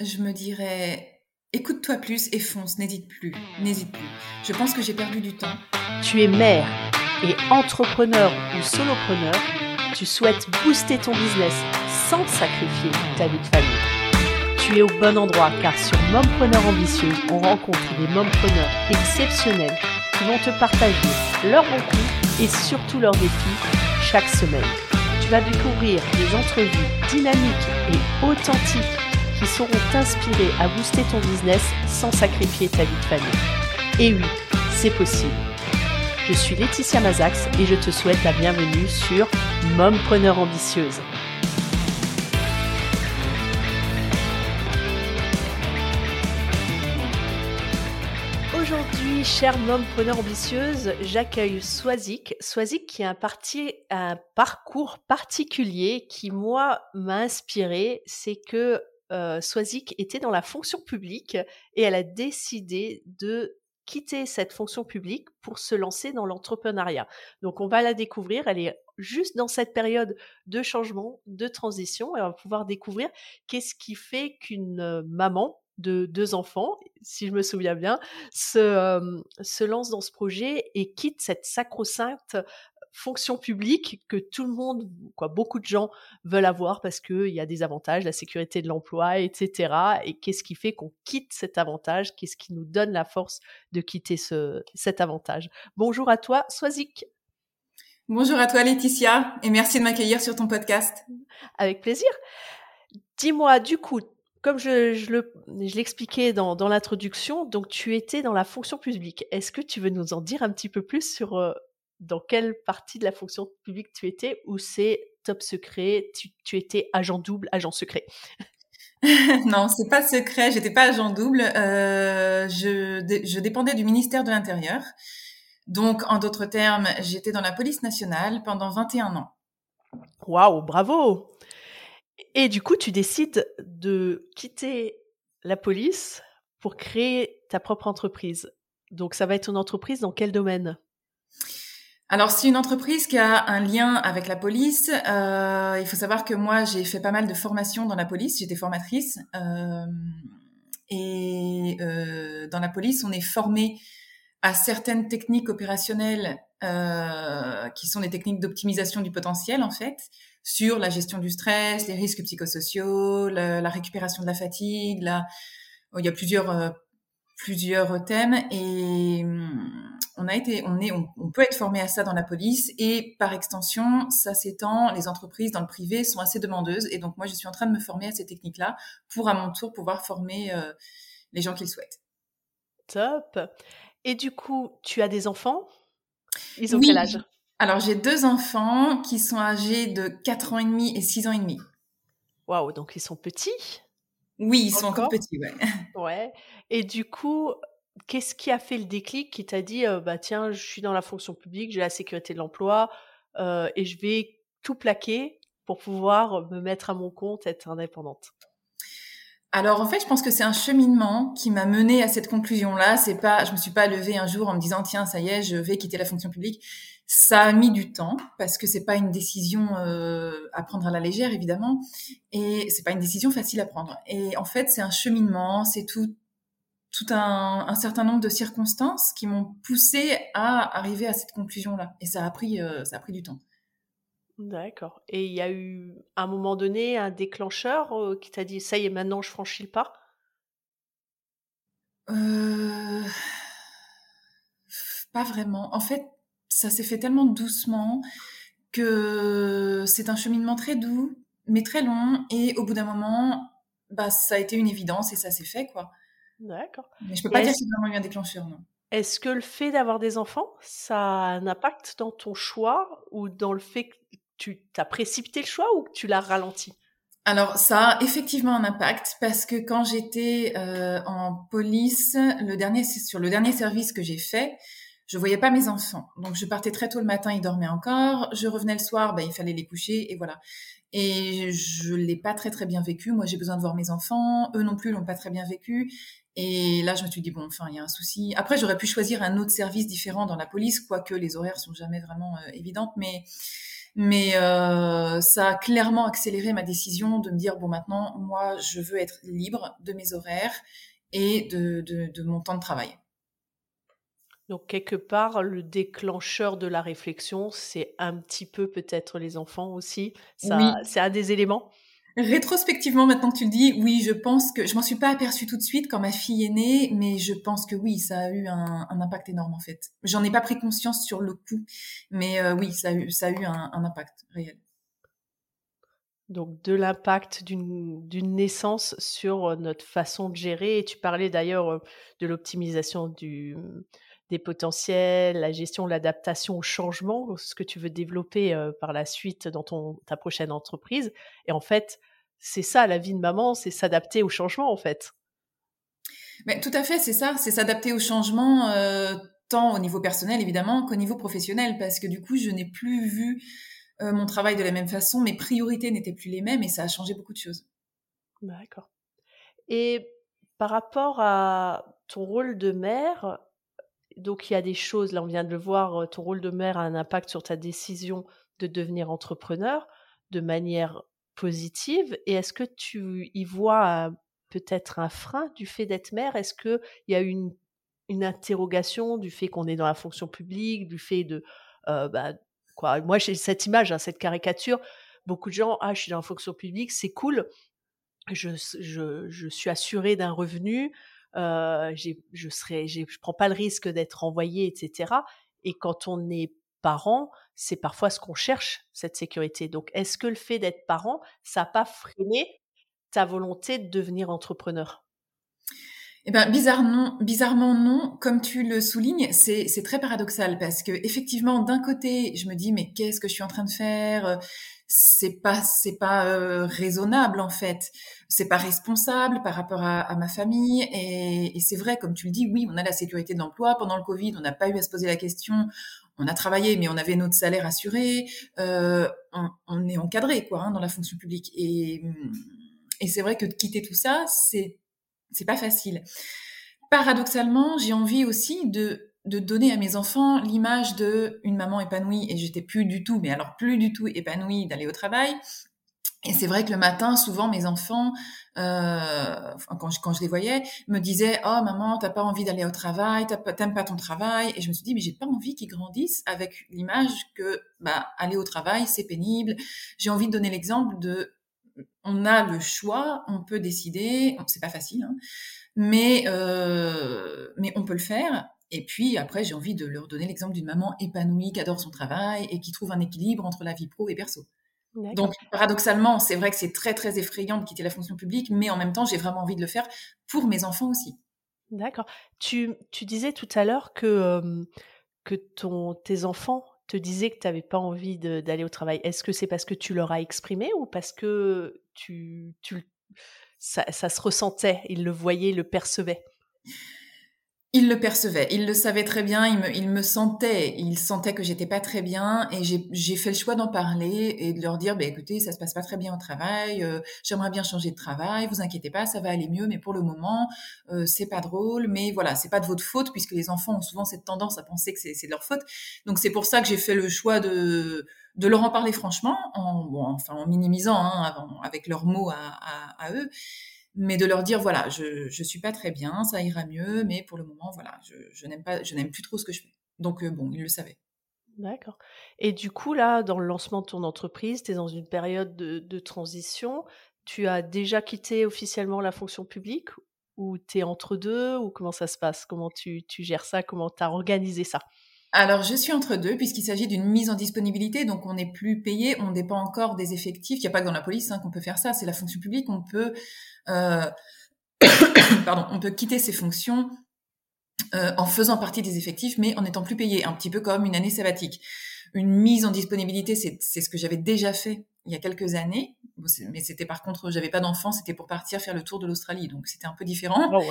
je me dirais écoute-toi plus et fonce, n'hésite plus, n'hésite plus. Je pense que j'ai perdu du temps. Tu es mère et entrepreneur ou solopreneur, tu souhaites booster ton business sans sacrifier ta vie de famille. Tu es au bon endroit car sur Mompreneur Ambitieux, on rencontre des mompreneurs exceptionnels qui vont te partager leurs bons et surtout leurs défis chaque semaine. Tu vas découvrir des entrevues dynamiques et authentiques qui sauront t'inspirer à booster ton business sans sacrifier ta vie de famille. Et oui, c'est possible. Je suis Laetitia Mazax et je te souhaite la bienvenue sur Mompreneur Ambitieuse. Aujourd'hui, chère mompreneur ambitieuse, j'accueille Swazik. Swazik qui a un, un parcours particulier qui, moi, m'a inspiré. C'est que euh, était dans la fonction publique et elle a décidé de quitter cette fonction publique pour se lancer dans l'entrepreneuriat. Donc on va la découvrir, elle est juste dans cette période de changement, de transition, et on va pouvoir découvrir qu'est-ce qui fait qu'une euh, maman de deux enfants, si je me souviens bien, se, euh, se lance dans ce projet et quitte cette sacro-sainte fonction publique que tout le monde, quoi, beaucoup de gens veulent avoir parce qu'il y a des avantages, la sécurité de l'emploi, etc. Et qu'est-ce qui fait qu'on quitte cet avantage? Qu'est-ce qui nous donne la force de quitter ce, cet avantage? Bonjour à toi, Swazik. Bonjour à toi, Laetitia, et merci de m'accueillir sur ton podcast. Avec plaisir. Dis-moi, du coup, comme je, je l'expliquais dans, dans l'introduction, donc tu étais dans la fonction publique. Est-ce que tu veux nous en dire un petit peu plus sur euh, dans quelle partie de la fonction publique tu étais ou c'est top secret, tu, étais agent double, agent secret? Non, c'est pas secret. J'étais pas agent double. Euh, je, je dépendais du ministère de l'Intérieur. Donc, en d'autres termes, j'étais dans la police nationale pendant 21 ans. Waouh, bravo Et du coup, tu décides de quitter la police pour créer ta propre entreprise. Donc, ça va être une entreprise dans quel domaine? Alors, c'est une entreprise qui a un lien avec la police. Euh, il faut savoir que moi, j'ai fait pas mal de formations dans la police. J'étais formatrice. Euh, et euh, dans la police, on est formé à certaines techniques opérationnelles euh, qui sont des techniques d'optimisation du potentiel, en fait, sur la gestion du stress, les risques psychosociaux, la, récupération de la fatigue. La... il y a plusieurs euh, plusieurs thèmes et hum, on a été, on est, on, peut être formé à ça dans la police et par extension, ça s'étend. Les entreprises dans le privé sont assez demandeuses et donc moi je suis en train de me former à ces techniques-là pour à mon tour pouvoir former euh, les gens qu'ils souhaitent. Top. Et du coup, tu as des enfants? Ils ont quel âge? Alors j'ai deux enfants qui sont âgés de 4 ans et demi et 6 ans et demi. Waouh, donc ils sont petits? Oui, ils sont encore? petits, ouais. Ouais. Et du coup, qu'est-ce qui a fait le déclic qui t'a dit, bah tiens, je suis dans la fonction publique, j'ai la sécurité de l'emploi et je vais tout plaquer pour pouvoir me mettre à mon compte, être indépendante? Alors en fait, je pense que c'est un cheminement qui m'a mené à cette conclusion-là. C'est pas, je me suis pas levée un jour en me disant tiens ça y est, je vais quitter la fonction publique. Ça a mis du temps parce que c'est pas une décision à prendre à la légère évidemment et c'est pas une décision facile à prendre. Et en fait, c'est un cheminement, c'est tout tout un, un, certain nombre de circonstances qui m'ont poussé à arriver à cette conclusion-là. Et ça a pris euh, ça a pris du temps. D'accord. Et il y a eu, à un moment donné, un déclencheur qui t'a dit: «Ça y est, maintenant je franchis le pas»? pas vraiment. En fait, ça s'est fait tellement doucement que c'est un cheminement très doux, mais très long et au bout d'un moment, bah, ça a été une évidence et ça s'est fait, quoi. D'accord. Mais je peux pas dire y a vraiment eu un déclencheur, non. Est-ce que le fait d'avoir des enfants, ça a un impact dans ton choix ou dans le fait que tu as précipité le choix ou tu l'as ralenti? Alors ça a effectivement un impact parce que quand j'étais euh, en police, le dernier sur le dernier service que j'ai fait, je voyais pas mes enfants. Donc je partais très tôt le matin, ils dormaient encore. Je revenais le soir, bah, il fallait les coucher et voilà. Et je l'ai pas très très bien vécu. Moi j'ai besoin de voir mes enfants, eux non plus l'ont pas très bien vécu. Et là je me suis dit bon enfin il y a un souci. Après j'aurais pu choisir un autre service différent dans la police, quoique les horaires sont jamais vraiment euh, évidentes, mais Mais ça a clairement accéléré ma décision de me dire bon maintenant moi je veux être libre de mes horaires et de, de mon temps de travail. Donc quelque part, le déclencheur de la réflexion, c'est un petit peu peut-être les enfants aussi. Ça, c'est un des éléments. Rétrospectivement, maintenant que tu le dis, oui, je pense que je m'en suis pas aperçue tout de suite quand ma fille est née, mais je pense que oui, ça a eu un, impact énorme en fait. J'en ai pas pris conscience sur le coup, mais euh, oui, ça a eu, ça a eu un, impact réel. Donc de l'impact d'une naissance sur euh, notre façon de gérer. Et tu parlais d'ailleurs euh, de l'optimisation du des potentiels, la gestion, l'adaptation au changement, ce que tu veux développer par la suite dans ton, ta prochaine entreprise. Et en fait, c'est ça la vie de maman, c'est s'adapter au changement en fait. Mais tout à fait, c'est ça, c'est s'adapter au changement tant au niveau personnel évidemment qu'au niveau professionnel parce que du coup je n'ai plus vu mon travail de la même façon, mes priorités n'étaient plus les mêmes et ça a changé beaucoup de choses. D'accord. Et par rapport à ton rôle de mère, donc il y a des choses, là on vient de le voir, ton rôle de mère a un impact sur ta décision de devenir entrepreneur de manière positive. Et est-ce que tu y vois peut-être un frein du fait d'être mère? Est-ce qu'il y a une, une interrogation du fait qu'on est dans la fonction publique, du fait de... bah, quoi? Moi j'ai cette image, hein, cette caricature. Beaucoup de gens, ah je suis dans la fonction publique, c'est cool. Je, je, je suis assurée d'un revenu, euh, je serai, je prends pas le risque d'être envoyé, etc. Et quand on est parent, c'est parfois ce qu'on cherche, cette sécurité. Donc, est-ce que le fait d'être parent, ça n'a pas freiné ta volonté de devenir entrepreneur? Eh ben, bizarrement, non. Comme tu le soulignes, c'est, très paradoxal parce que effectivement, d'un côté, je me dis mais qu'est-ce que je suis en train de faire? C'est pas, c'est pas euh, raisonnable en fait. C'est pas responsable par rapport à, ma famille. Et, c'est vrai, comme tu le dis, oui, on a la sécurité de l'emploi. Pendant le Covid, on n'a pas eu à se poser la question. On a travaillé, mais on avait notre salaire assuré. Euh, on, est encadré quoi hein, dans la fonction publique. Et, et c'est vrai que de quitter tout ça, c'est c'est pas facile. Paradoxalement, j'ai envie aussi de, de donner à mes enfants l'image de une maman épanouie et j'étais plus du tout, mais alors plus du tout épanouie d'aller au travail. Et c'est vrai que le matin, souvent, mes enfants, euh, quand, je, quand je les voyais, me disaient "Oh maman, t'as pas envie d'aller au travail, t'aimes pas ton travail." Et je me suis dit "Mais j'ai pas envie qu'ils grandissent avec l'image que bah aller au travail c'est pénible." J'ai envie de donner l'exemple de on a le choix, on peut décider, c'est pas facile, hein, mais, euh, mais on peut le faire. Et puis après, j'ai envie de leur donner l'exemple d'une maman épanouie qui adore son travail et qui trouve un équilibre entre la vie pro et perso. Donc paradoxalement, c'est vrai que c'est très très effrayant de quitter la fonction publique, mais en même temps, j'ai vraiment envie de le faire pour mes enfants aussi. D'accord. Tu, disais tout à l'heure que, euh, que ton, tes enfants te disaient que tu n'avais pas envie d'aller au travail, est-ce que c'est parce que tu leur as exprimé ou parce que tu, tu ça, ça, se ressentait, ils le voyaient, ils le percevaient? Il le percevait, il le savait très bien, il me, il me sentait, il sentait que j'étais pas très bien et j'ai fait le choix d'en parler et de leur dire, bah, écoutez, ça se passe pas très bien au travail, euh, j'aimerais bien changer de travail, vous inquiétez pas, ça va aller mieux, mais pour le moment, euh, c'est pas drôle, mais voilà, c'est pas de votre faute puisque les enfants ont souvent cette tendance à penser que c'est de leur faute. Donc c'est pour ça que j'ai fait le choix de de leur en parler franchement, en, bon, enfin en minimisant hein, avec leurs mots à, eux mais de leur dire voilà, je je suis pas très bien, ça ira mieux, mais pour le moment voilà, je, je n'aime pas, je n'aime plus trop ce que je fais. Donc euh, bon, ils le savaient. D'accord. Et du coup là, dans le lancement de ton entreprise, tu es dans une période de, de, transition. Tu as déjà quitté officiellement la fonction publique ou tu es entre deux ou comment ça se passe? Comment tu, tu gères ça? Comment tu as organisé ça? Alors, je suis entre deux, puisqu'il s'agit d'une mise en disponibilité, donc on n'est plus payé, on dépend encore des effectifs. Il n'y a pas que dans la police hein, qu'on peut faire ça, c'est la fonction publique. On peut, euh, pardon, on peut quitter ses fonctions euh, en faisant partie des effectifs, mais en n'étant plus payé, un petit peu comme une année sabbatique. Une mise en disponibilité, c'est ce que j'avais déjà fait il y a quelques années, mais c'était par contre, j'avais pas d'enfant, c'était pour partir faire le tour de l'Australie, donc c'était un peu différent. Oh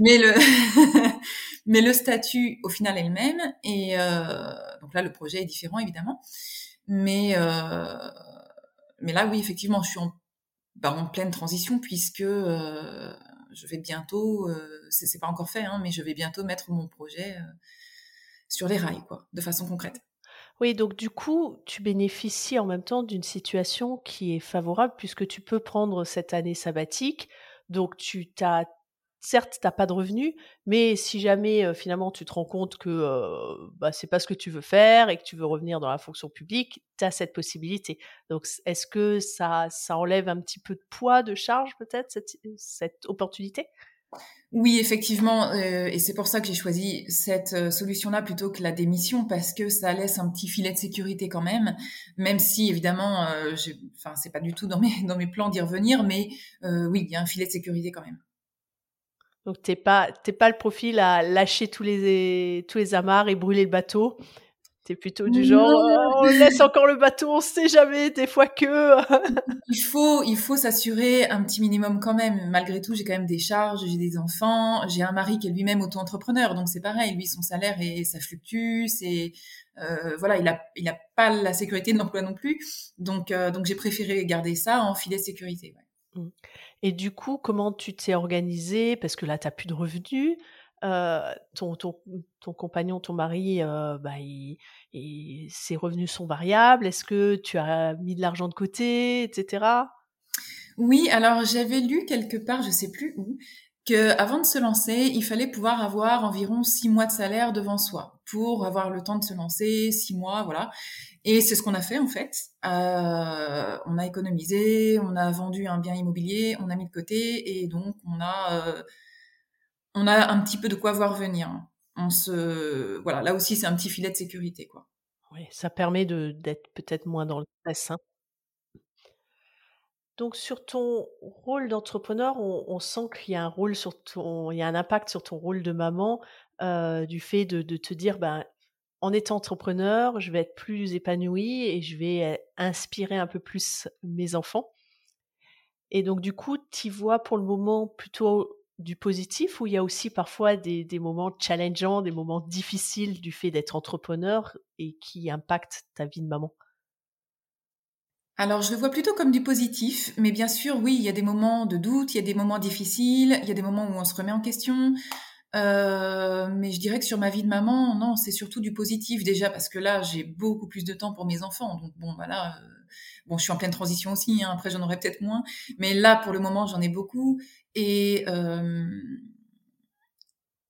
mais le mais le statut au final est le même, et euh, donc là le projet est différent évidemment, mais euh, mais là oui effectivement je suis en, bah, en pleine transition puisque euh, je vais bientôt, euh, c'est pas encore fait, hein, mais je vais bientôt mettre mon projet sur les rails quoi, de façon concrète. Oui, donc du coup, tu bénéficies en même temps d'une situation qui est favorable puisque tu peux prendre cette année sabbatique. Donc tu t'as certes, tu pas de revenus, mais si jamais, finalement tu te rends compte que, heu, bah, c'est pas ce que tu veux faire et que tu veux revenir dans la fonction publique, tu as cette possibilité. Donc est-ce que ça ça enlève un petit peu de poids, de charge peut-être cette cette opportunité? Oui, effectivement, euh, et c'est pour ça que j'ai choisi cette euh, solution-là plutôt que la démission parce que ça laisse un petit filet de sécurité quand même, même si évidemment, euh, enfin c'est pas du tout dans mes dans mes plans d'y revenir, mais euh, oui, il y a un filet de sécurité quand même. Donc t'es pas t'es pas le profil à lâcher tous les tous les amarres et brûler le bateau. T'es plutôt du genre oh, on laisse encore le bateau, on sait jamais des fois que. il faut il faut s'assurer un petit minimum quand même. Malgré tout, j'ai quand même des charges, j'ai des enfants, j'ai un mari qui est lui-même auto-entrepreneur, donc c'est pareil. Lui, son salaire et ça fluctue, c'est euh, voilà, il a il a pas la sécurité de l'emploi non plus, donc euh, donc j'ai préféré garder ça en filet sécurité. Ouais. Mmh. Et du coup, comment tu t'es organisé Parce que là, tu n'as plus de revenus. Euh, ton, ton, compagnon, ton mari, euh, bah, ses revenus sont variables. Est-ce que tu as mis de l'argent de côté, etc. Oui, alors j'avais lu quelque part, je sais plus où, que avant de se lancer, il fallait pouvoir avoir environ six mois de salaire devant soi pour avoir le temps de se lancer, six mois, voilà. Et c'est ce qu'on a fait en fait. Euh, on a économisé, on a vendu un bien immobilier, on a mis de côté et donc on a euh, on a un petit peu de quoi voir venir. On se voilà, là aussi c'est un petit filet de sécurité quoi. Oui, ça permet de d'être peut-être moins dans le stress. Hein. Donc sur ton rôle d'entrepreneur, on, on sent qu'il y a un rôle sur ton, il y a un impact sur ton rôle de maman euh, du fait de, de te dire ben en étant entrepreneur, je vais être plus épanouie et je vais inspirer un peu plus mes enfants. Et donc, du coup, tu vois pour le moment plutôt du positif ou il y a aussi parfois des, des moments challengeants, des moments difficiles du fait d'être entrepreneur et qui impactent ta vie de maman? Alors, je le vois plutôt comme du positif, mais bien sûr, oui, il y a des moments de doute, il y a des moments difficiles, il y a des moments où on se remet en question, euh, mais je dirais que sur ma vie de maman, non, c'est surtout du positif déjà parce que là, j'ai beaucoup plus de temps pour mes enfants. Donc bon, voilà. Euh, bon, je suis en pleine transition aussi. Hein, après, j'en aurai peut-être moins, mais là, pour le moment, j'en ai beaucoup. Et euh,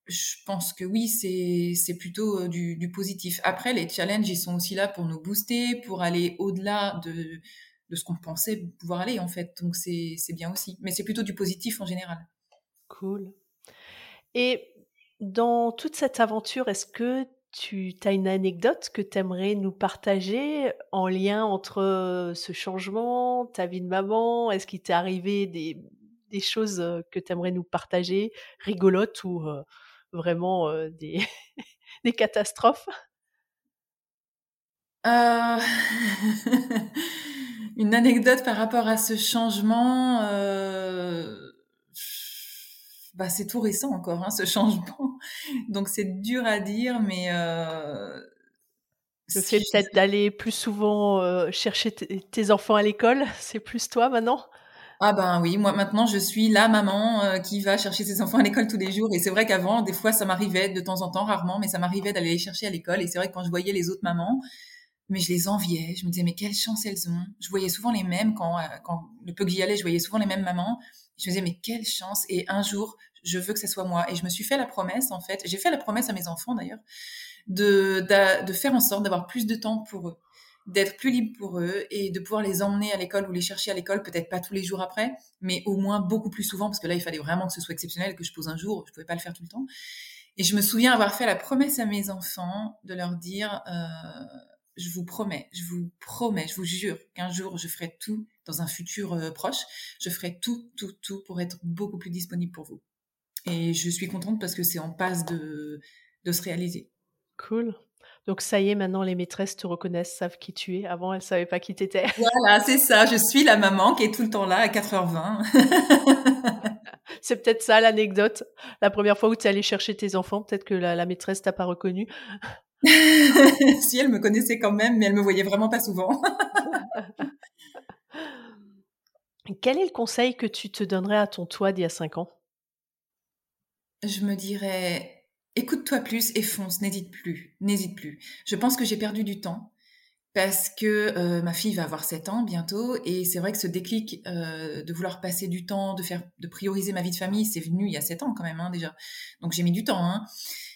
je pense que oui, c'est plutôt du, positif. Après, les challenges, ils sont aussi là pour nous booster, pour aller au-delà de de ce qu'on pensait pouvoir aller en fait. Donc c'est c'est bien aussi. Mais c'est plutôt du positif en général. Cool. Et dans toute cette aventure, est-ce que tu as une anecdote que tu aimerais nous partager en lien entre ce changement, ta vie de maman? Est-ce qu'il t'est arrivé des, choses que tu aimerais nous partager, rigolotes ou vraiment des, catastrophes? Euh... Une anecdote par rapport à ce changement. Bah, c'est tout récent encore, hein, ce changement. Donc c'est dur à dire, mais euh, le fait peut-être d'aller plus souvent euh, chercher tes enfants à l'école, c'est plus toi maintenant? Ah ben oui, moi maintenant je suis la maman euh, qui va chercher ses enfants à l'école tous les jours. Et c'est vrai qu'avant, des fois, ça m'arrivait de temps en temps, rarement, mais ça m'arrivait d'aller les chercher à l'école. Et c'est vrai que quand je voyais les autres mamans, mais je les enviais. Je me disais mais quelle chance elles ont. Je voyais souvent les mêmes quand, euh, quand le peu que j'y allais, je voyais souvent les mêmes mamans. Je me disais mais quelle chance. Et un jour, je veux que ce soit moi. Et je me suis fait la promesse, en fait, j'ai fait la promesse à mes enfants d'ailleurs, de, de, faire en sorte d'avoir plus de temps pour eux, d'être plus libre pour eux et de pouvoir les emmener à l'école ou les chercher à l'école, peut-être pas tous les jours après, mais au moins beaucoup plus souvent, parce que là, il fallait vraiment que ce soit exceptionnel, que je pose un jour, je pouvais pas le faire tout le temps. Et je me souviens avoir fait la promesse à mes enfants de leur dire, euh, je vous promets, je vous promets, je vous jure qu'un jour je ferai tout dans un futur euh, proche, je ferai tout, tout, tout pour être beaucoup plus disponible pour vous. Et je suis contente parce que c'est en passe de, de se réaliser. Cool. Donc ça y est, maintenant les maîtresses te reconnaissent, savent qui tu es. Avant, elles savaient pas qui t'étais. Voilà, c'est ça. Je suis la maman qui est tout le temps là à 4h20. c'est peut-être ça l'anecdote. La première fois où tu es allée chercher tes enfants, peut-être que la, la maîtresse t'a pas reconnu. Si elle me connaissait quand même, mais elle me voyait vraiment pas souvent. Quel est le conseil que tu te donnerais à ton toi d'il y a 5 ans? Je me dirais, écoute-toi plus et fonce, n'hésite plus, n'hésite plus. Je pense que j'ai perdu du temps parce que euh, ma fille va avoir 7 ans bientôt et c'est vrai que ce déclic euh, de vouloir passer du temps, de faire, de prioriser ma vie de famille, c'est venu il y a 7 ans quand même hein, déjà. Donc j'ai mis du temps. Hein.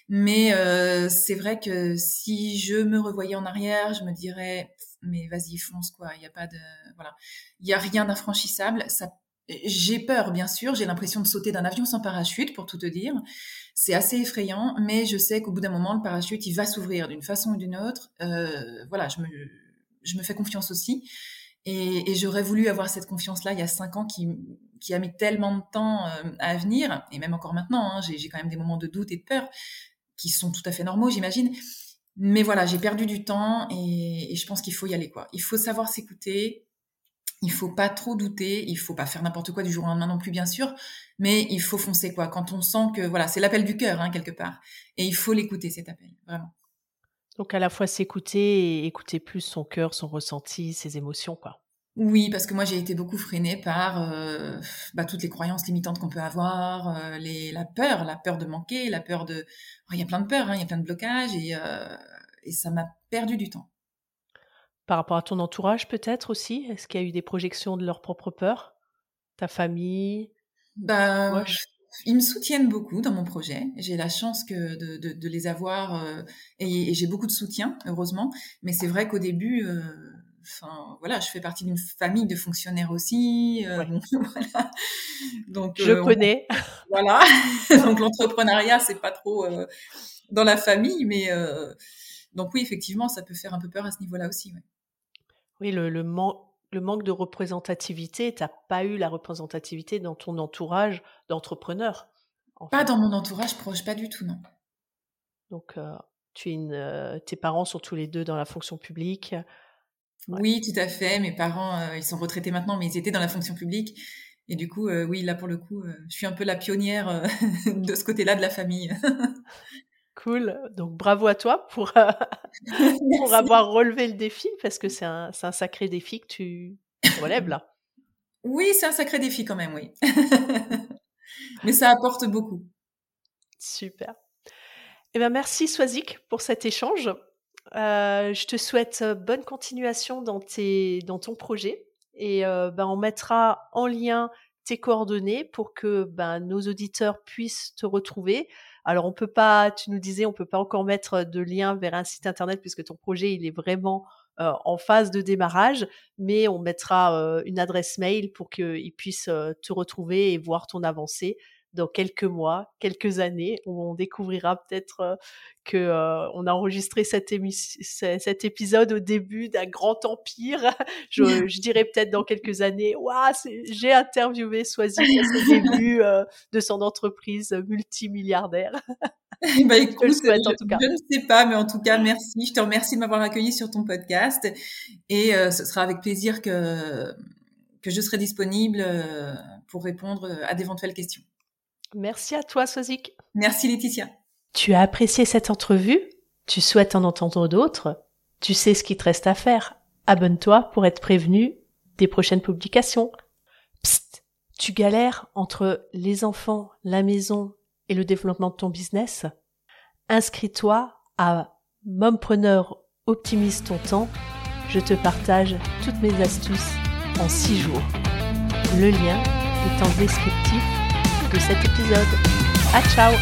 Mais euh, c'est vrai que si je me revoyais en arrière, je me dirais mais vas-y fonce quoi. Il y a pas de voilà, il y a rien d'infranchissable. J'ai peur, bien sûr. J'ai l'impression de sauter d'un avion sans parachute, pour tout te dire. C'est assez effrayant, mais je sais qu'au bout d'un moment, le parachute, il va s'ouvrir d'une façon ou d'une autre. Euh, voilà, je me, fais confiance aussi. Et, j'aurais voulu avoir cette confiance-là il y a cinq ans qui, qui a mis tellement de temps euh, à venir, et même encore maintenant, hein, j'ai quand même des moments de doute et de peur qui sont tout à fait normaux, j'imagine. Mais voilà, j'ai perdu du temps et, je pense qu'il faut y aller. quoi. Il faut savoir s'écouter, il faut pas trop douter, il faut pas faire n'importe quoi du jour au lendemain non plus bien sûr, mais il faut foncer quoi. Quand on sent que voilà, c'est l'appel du cœur hein, quelque part, et il faut l'écouter cet appel vraiment. Donc à la fois s'écouter et écouter plus son cœur, son ressenti, ses émotions quoi. Oui, parce que moi j'ai été beaucoup freinée par euh, bah, toutes les croyances limitantes qu'on peut avoir, euh, les, la peur, la peur de manquer, la peur de, il y a plein de peurs, hein, il y a plein de blocages et, euh, et ça m'a perdu du temps. Par rapport à ton entourage, peut-être aussi Est-ce qu'il y a eu des projections de leur propre peur? Ta famille? Bah, Ils me soutiennent beaucoup dans mon projet. J'ai la chance que de, de, de les avoir et, et j'ai beaucoup de soutien, heureusement. Mais c'est vrai qu'au début, enfin voilà, je fais partie d'une famille de fonctionnaires aussi. Euh, Ouais. voilà. Donc Je euh, on- connais. voilà. Donc l'entrepreneuriat, c'est pas trop euh, dans la famille, mais euh, donc oui, effectivement, ça peut faire un peu peur à ce niveau-là aussi. ouais. Oui, le, le, man- le manque de représentativité, t'as pas eu la représentativité dans ton entourage d'entrepreneurs. en Pas fait. dans mon entourage proche, pas du tout, non. Donc, tu es une, tes parents sont tous les deux dans la fonction publique. Ouais. Oui, tout à fait. Mes parents, euh, ils sont retraités maintenant, mais ils étaient dans la fonction publique. Et du coup, euh, oui, là pour le coup, euh, je suis un peu la pionnière de ce côté-là de la famille. Cool. Donc, bravo à toi pour, avoir relevé le défi, parce que c'est un, sacré défi que tu relèves là. Oui, c'est un sacré défi quand même, oui. Mais ça apporte beaucoup. Super. Eh ben, merci Swazik pour cet échange. Euh, je te souhaite euh, bonne continuation dans, tes, dans ton projet et ben, on mettra en lien tes coordonnées pour que ben, nos auditeurs puissent te retrouver. Alors on peut pas, tu nous disais, on peut pas encore mettre de lien vers un site internet puisque ton projet il est vraiment en phase de démarrage, mais on mettra une adresse mail pour qu'ils puissent te retrouver et voir ton avancée dans quelques mois, quelques années, où on découvrira peut-être euh, que euh, on a enregistré cet, épisode au début d'un grand empire. je, je dirais peut-être dans quelques années, c'est- j'ai interviewé Swazik à ses débuts euh, de son entreprise multimilliardaire. Bah Je te le écoute, souhaite en je, tout cas. je ne sais pas, mais en tout cas, merci. Je te remercie de m'avoir accueilli sur ton podcast. Et euh, ce sera avec plaisir que, que je serai disponible pour répondre à d'éventuelles questions. Merci à toi, Swazik. Merci Laetitia. Tu as apprécié cette entrevue? Tu souhaites en entendre d'autres? Tu sais ce qu'il te reste à faire. Abonne-toi pour être prévenu des prochaines publications. Psst Tu galères entre les enfants, la maison et le développement de ton business? Inscris-toi à Mompreneur Optimise ton temps. Je te partage toutes mes astuces en 6 jours. Le lien est en descriptif de cet épisode. À ciao